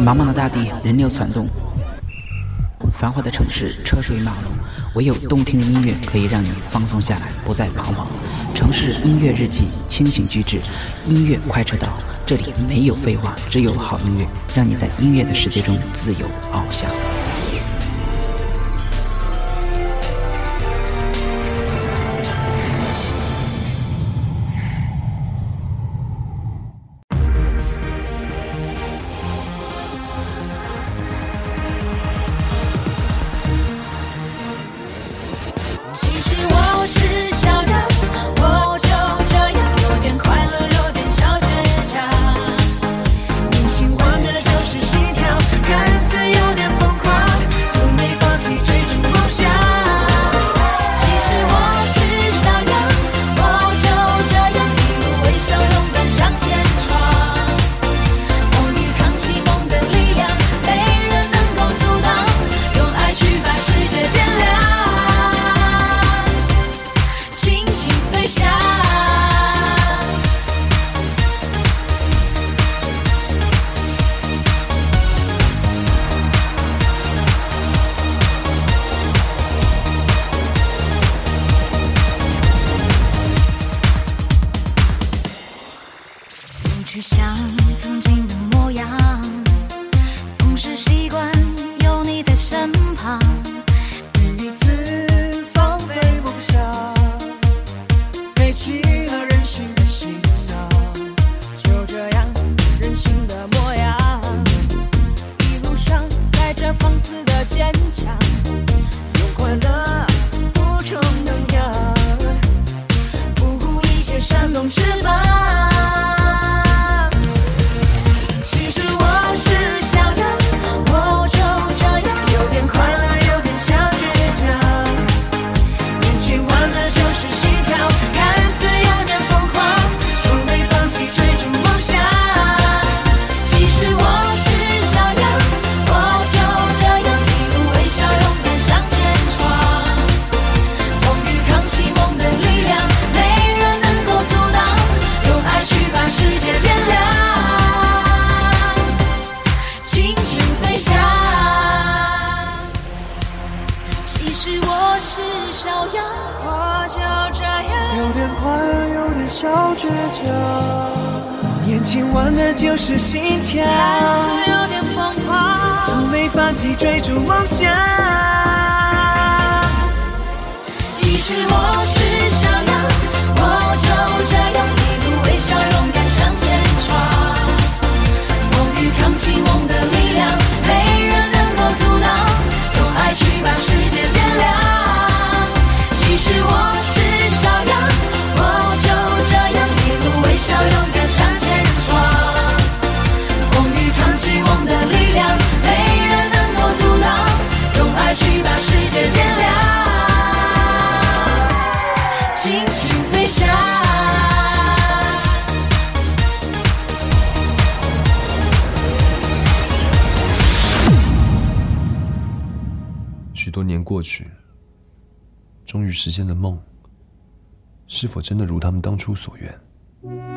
茫茫的大地，人流攒动；繁华的城市，车水马龙。唯有动听的音乐可以让你放松下来，不再彷徨。城市音乐日记，清醒居止，音乐快车道，这里没有废话，只有好音乐，让你在音乐的世界中自由翱翔。习惯朝阳。我就这样，有点快乐，有点小倔强。年轻玩的就是心跳，看似有点疯狂，从没放弃追逐梦想。其实我是想要。许多年过去，终于实现了梦，是否真的如他们当初所愿？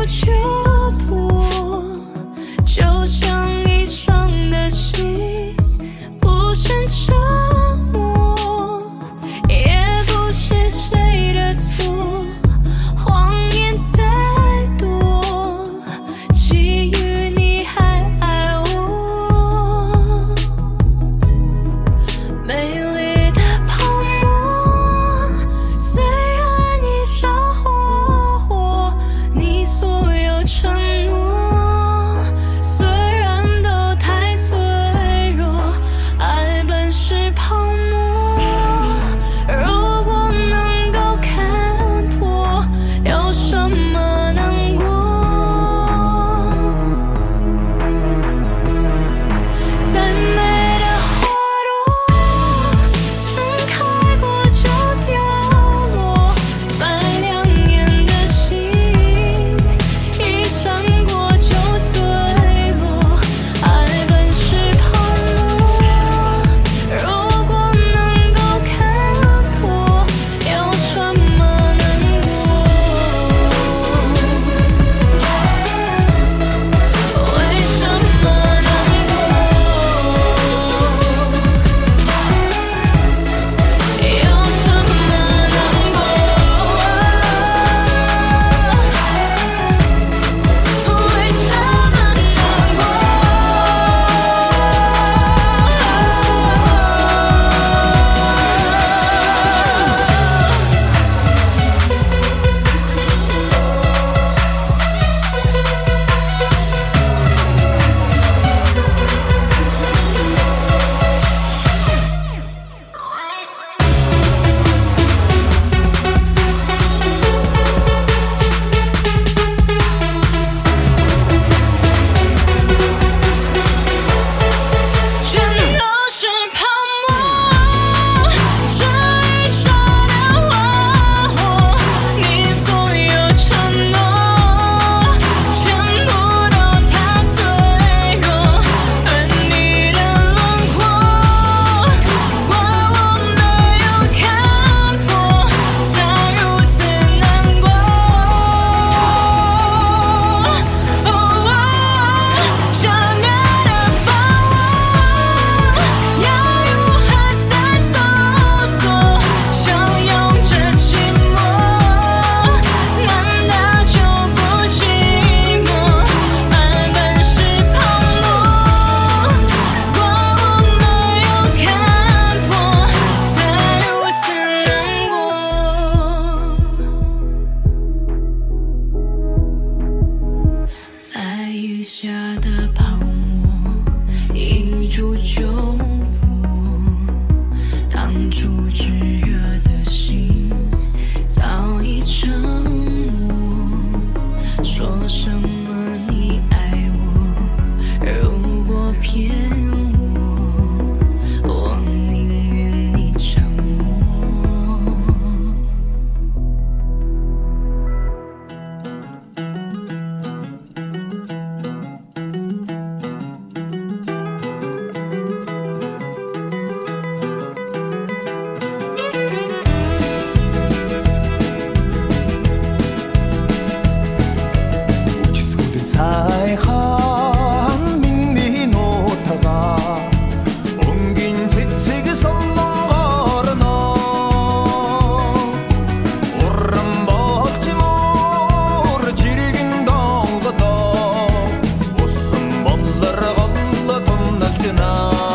you choose? Oh.